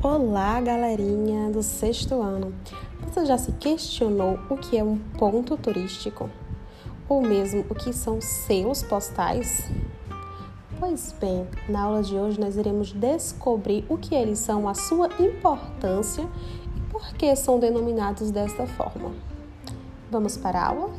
Olá, galerinha do sexto ano! Você já se questionou o que é um ponto turístico? Ou mesmo o que são selos postais? Pois bem, na aula de hoje nós iremos descobrir o que eles são, a sua importância e por que são denominados desta forma. Vamos para a aula?